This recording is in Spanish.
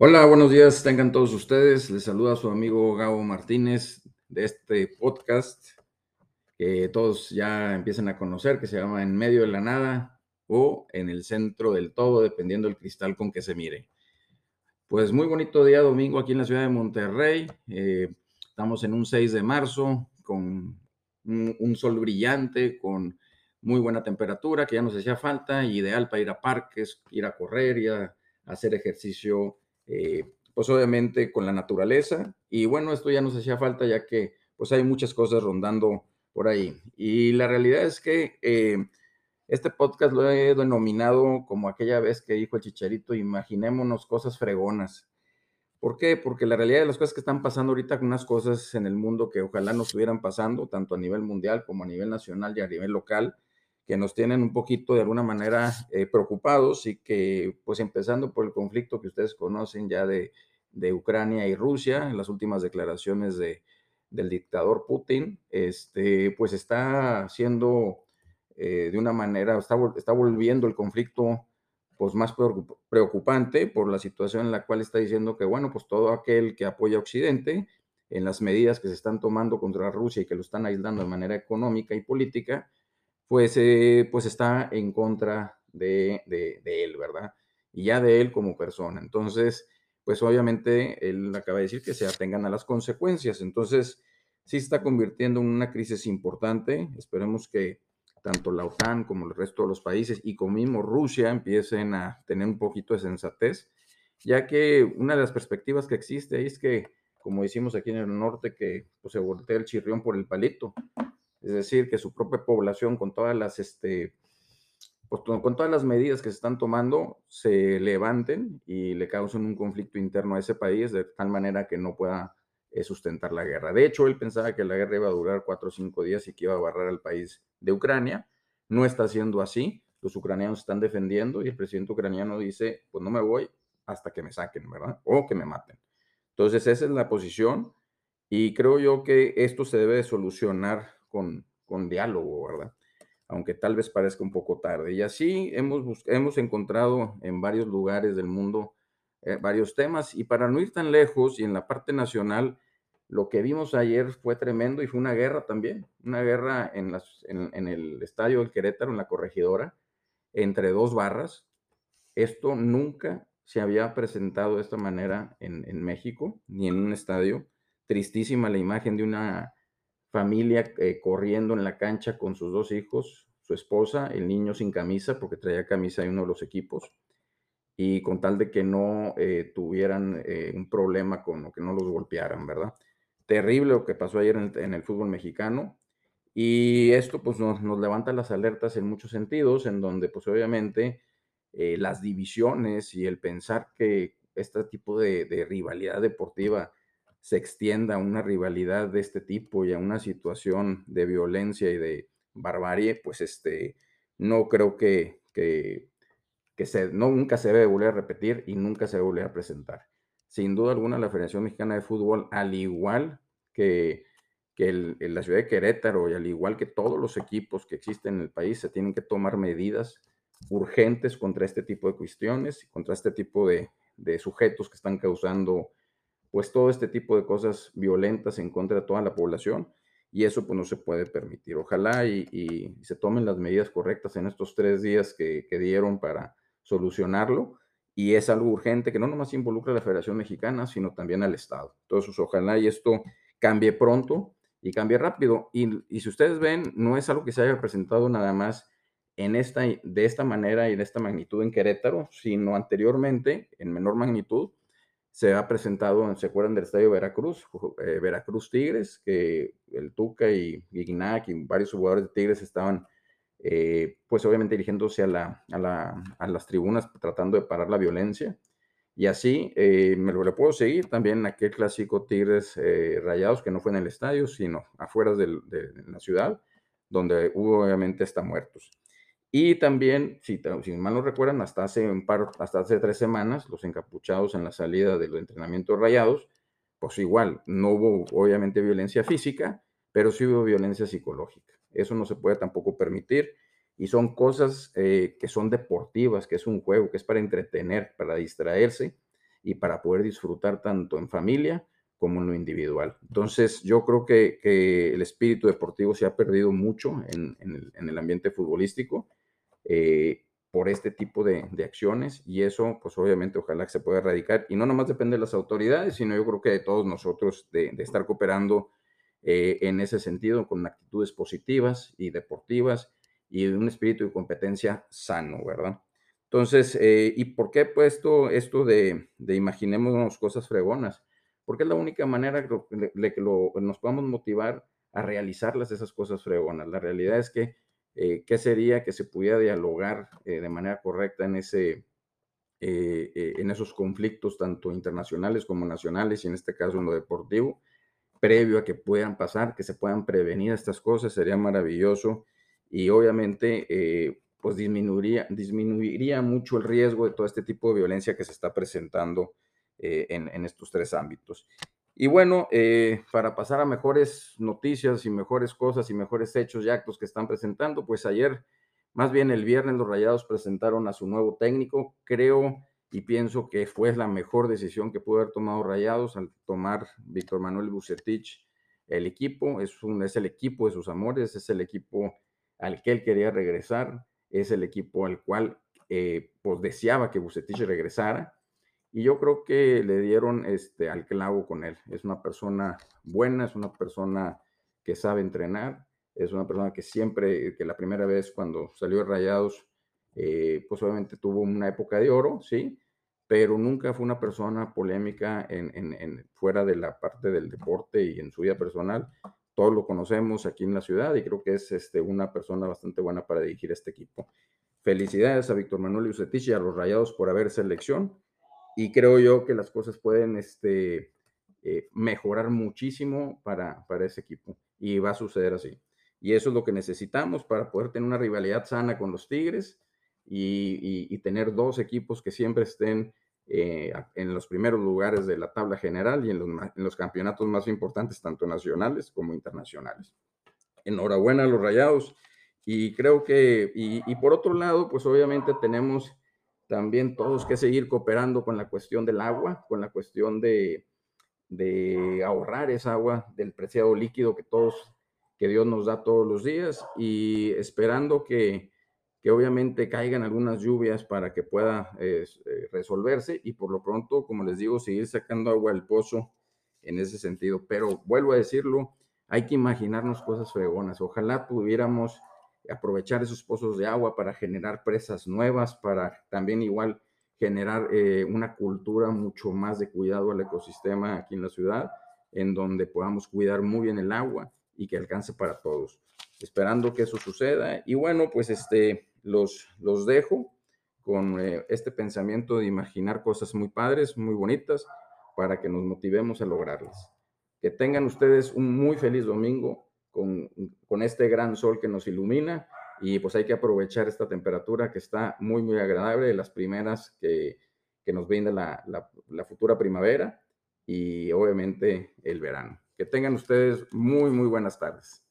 Hola, buenos días, tengan todos ustedes. Les saluda su amigo Gabo Martínez de este podcast que todos ya empiezan a conocer, que se llama En medio de la nada o En el centro del todo, dependiendo del cristal con que se mire. Pues muy bonito día domingo aquí en la ciudad de Monterrey. Eh, estamos en un 6 de marzo con un, sol brillante, con muy buena temperatura, que ya nos hacía falta, ideal para ir a parques, ir a correr y a hacer ejercicio eh, pues obviamente con la naturaleza. Y bueno, esto ya nos hacía falta ya que pues hay muchas cosas rondando por ahí. Y la realidad es que eh, este podcast lo he denominado como aquella vez que dijo el chicharito, imaginémonos cosas fregonas. ¿Por qué? Porque la realidad de las cosas que están pasando ahorita, unas cosas en el mundo que ojalá no estuvieran pasando, tanto a nivel mundial como a nivel nacional y a nivel local, que nos tienen un poquito de alguna manera eh, preocupados y que, pues empezando por el conflicto que ustedes conocen ya de, de Ucrania y Rusia, en las últimas declaraciones de, del dictador Putin, este, pues está siendo eh, de una manera, está, está volviendo el conflicto pues más preocupante por la situación en la cual está diciendo que, bueno, pues todo aquel que apoya a Occidente en las medidas que se están tomando contra Rusia y que lo están aislando de manera económica y política, pues, eh, pues está en contra de, él, ¿verdad? Y ya de él como persona. Entonces, pues obviamente él acaba de decir que se atengan a las consecuencias. Entonces, sí está convirtiendo en una crisis importante. Esperemos que tanto la OTAN como el resto de los países y como Rusia empiecen a tener un poquito de sensatez, ya que una de las perspectivas que existe es que, como decimos aquí en el norte, que pues, se voltea el chirrión por el palito es decir, que su propia población con todas las, este, pues, con todas las medidas que se están tomando, se levanten y le causen un conflicto interno a ese país de tal manera que no pueda eh, sustentar la guerra. De hecho, él pensaba que la guerra iba a durar cuatro o cinco días y que iba a barrar al país de Ucrania. No está siendo así. Los ucranianos están defendiendo y el presidente ucraniano dice, pues no me voy hasta que me saquen, ¿verdad? O que me maten. Entonces, esa es la posición y creo yo que esto se debe solucionar con, con diálogo, ¿verdad? Aunque tal vez parezca un poco tarde. Y así hemos, hemos encontrado en varios lugares del mundo eh, varios temas. Y para no ir tan lejos y en la parte nacional, lo que vimos ayer fue tremendo y fue una guerra también, una guerra en, las, en, el estadio del Querétaro, en la corregidora, entre dos barras. Esto nunca se había presentado de esta manera en, en México, ni en un estadio. Tristísima la imagen de una familia eh, corriendo en la cancha con sus dos hijos, su esposa, el niño sin camisa, porque traía camisa en uno de los equipos, y con tal de que no eh, tuvieran eh, un problema con lo que no los golpearan, ¿verdad? Terrible lo que pasó ayer en el, fútbol mexicano. Y esto pues nos, levanta las alertas en muchos sentidos, en donde pues obviamente las divisiones y el pensar que este tipo de rivalidad deportiva se extienda a una rivalidad de este tipo y a una situación de violencia y de barbarie, pues este, no creo que, que, se, no, nunca se debe volver a repetir y nunca se debe volver a presentar. Sin duda alguna, la Federación Mexicana de Fútbol, al igual que, que el, la ciudad de Querétaro y al igual que todos los equipos que existen en el país, se tienen que tomar medidas urgentes contra este tipo de cuestiones, contra este tipo de, de sujetos que están causando pues todo este tipo de cosas violentas en contra de toda la población y eso pues no se puede permitir. Ojalá y, se tomen las medidas correctas en estos tres días que, dieron para solucionarlo y es algo urgente que no nomás involucra a la Federación Mexicana, sino también al Estado. Entonces, ojalá y esto cambie pronto y cambie rápido. Y, y, si ustedes ven, no es algo que se haya presentado nada más en esta, de esta manera y de esta magnitud en Querétaro, sino anteriormente, en menor magnitud, se ha presentado, ¿se acuerdan del estadio Veracruz? Eh, Veracruz Tigres, que el Tuca y, Guignac y varios jugadores de Tigres estaban, eh, pues obviamente dirigiéndose a, la, a, las tribunas tratando de parar la violencia. Y así eh, me lo, puedo seguir también aquel clásico Tigres Rayados, que no fue en el estadio, sino afuera de la ciudad, donde hubo obviamente hasta muertos. Y también, si, si mal no recuerdan, hasta hace, hasta hace tres semanas, los encapuchados en la salida de los entrenamientos rayados, pues igual, no hubo obviamente violencia física, pero sí hubo violencia psicológica. Eso no se puede tampoco permitir. Y son cosas eh, que son deportivas, que es un juego, que es para entretener, para distraerse. y para poder disfrutar tanto en familia como en lo individual. Entonces, yo creo que, el espíritu deportivo se ha perdido mucho en, el, ambiente futbolístico eh, por este tipo de, acciones y eso, pues obviamente, ojalá que se pueda erradicar. Y no nomás depende de las autoridades, sino yo creo que de todos nosotros de, estar cooperando eh, en ese sentido con actitudes positivas y deportivas y de un espíritu de competencia sano, ¿verdad? Entonces, eh, ¿y por qué puesto esto de, de imaginemos cosas fregonas? Porque es la única manera de que nos podamos motivar a realizarlas esas cosas fregonas. La realidad es que, eh, ¿qué sería que se pudiera dialogar eh, de manera correcta en, ese, en esos conflictos, tanto internacionales como nacionales, y en este caso en lo deportivo, previo a que puedan pasar, que se puedan prevenir estas cosas? Sería maravilloso. Y obviamente, pues disminuiría, disminuiría mucho el riesgo de todo este tipo de violencia que se está presentando eh, en, estos tres ámbitos. Y bueno, eh, para pasar a mejores noticias y mejores cosas y mejores hechos y actos que están presentando, pues ayer, más bien el viernes, los Rayados presentaron a su nuevo técnico. Creo y pienso que fue la mejor decisión que pudo haber tomado Rayados al tomar Víctor Manuel Bucetich el equipo. Es, un, es el equipo de sus amores, es el equipo al que él quería regresar es el equipo al cual eh, pues deseaba que Bucetich regresara y yo creo que le dieron este, al clavo con él. Es una persona buena, es una persona que sabe entrenar, es una persona que siempre, que la primera vez cuando salió de Rayados, eh, pues obviamente tuvo una época de oro, sí, pero nunca fue una persona polémica en, en, fuera de la parte del deporte y en su vida personal todos lo conocemos aquí en la ciudad y creo que es este, una persona bastante buena para dirigir este equipo. Felicidades a Víctor Manuel Ucetich y a los Rayados por haber selección y creo yo que las cosas pueden este, eh, mejorar muchísimo para, para ese equipo y va a suceder así. Y eso es lo que necesitamos para poder tener una rivalidad sana con los Tigres y tener dos equipos que siempre estén eh, en los primeros lugares de la tabla general y en los, campeonatos más importantes, tanto nacionales como internacionales. Enhorabuena a los Rayados. Y creo que, y, por otro lado, pues obviamente tenemos también todos que seguir cooperando con la cuestión del agua, con la cuestión de, de ahorrar esa agua del preciado líquido que todos, que Dios nos da todos los días y esperando que, que obviamente caigan algunas lluvias para que pueda eh, resolverse y por lo pronto, como les digo, seguir sacando agua del pozo en ese sentido. Pero vuelvo a decirlo, hay que imaginarnos cosas fregonas. Ojalá pudiéramos aprovechar esos pozos de agua para generar presas nuevas, para también igual generar eh, una cultura mucho más de cuidado al ecosistema aquí en la ciudad, en donde podamos cuidar muy bien el agua y que alcance para todos. Esperando que eso suceda. Y bueno, pues este, los, los dejo con eh, este pensamiento de imaginar cosas muy padres, muy bonitas, para que nos motivemos a lograrlas. Que tengan ustedes un muy feliz domingo con, con este gran sol que nos ilumina y pues hay que aprovechar esta temperatura que está muy, muy agradable, las primeras que, que nos brinda la, la, la futura primavera y obviamente el verano. Que tengan ustedes muy, muy buenas tardes.